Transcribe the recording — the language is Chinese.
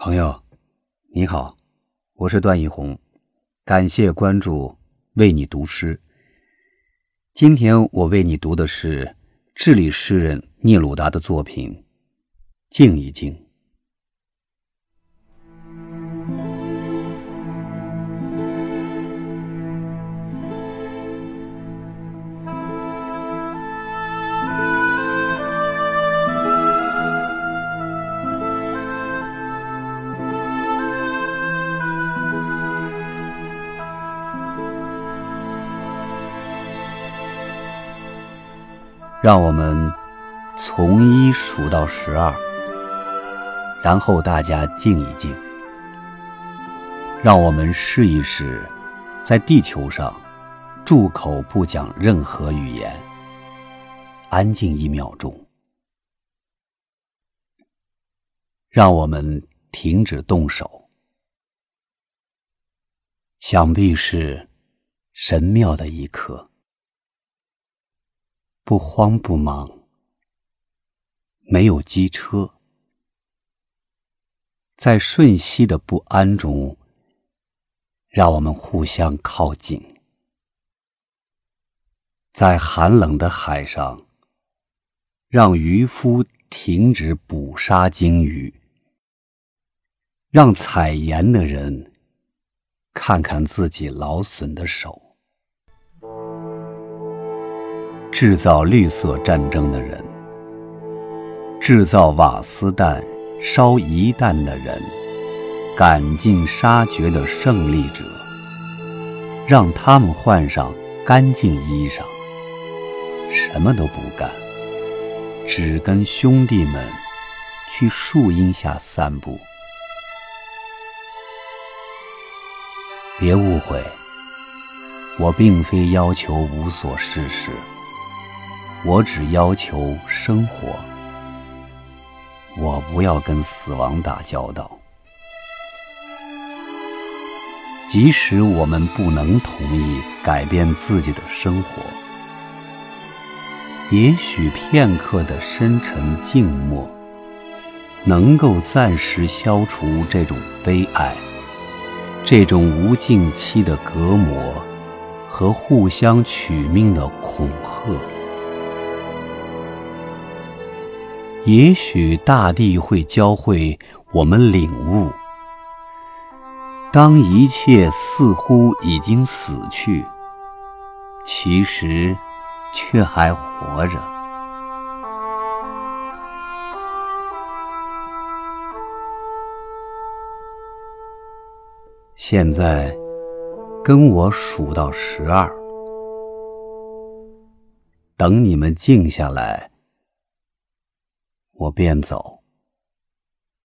朋友，你好，我是段奕宏，感谢关注，为你读诗。今天我为你读的是智利诗人聂鲁达的作品《静一静》。让我们从一数到十二，然后大家静一静。让我们试一试，在地球上住口不讲任何语言，安静一秒钟。让我们停止动手，想必是神妙的一刻。不慌不忙，没有机车，在瞬息的不安中，让我们互相靠近。在寒冷的海上，让渔夫停止捕杀鲸鱼，让采盐的人看看自己劳损的手。制造绿色战争的人，制造瓦斯弹、烧夷弹的人，赶尽杀绝的胜利者，让他们换上干净衣裳，什么都不干，只跟兄弟们去树荫下散步。别误会，我并非要求无所事事。我只要求生活，我不要跟死亡打交道。即使我们不能同意改变自己的生活，也许片刻的深沉静默，能够暂时消除这种悲哀，这种无尽期的隔膜和互相取命的恐吓。也许大地会教会我们领悟：当一切似乎已经死去，其实却还活着。现在，跟我数到十二，等你们静下来。我便走。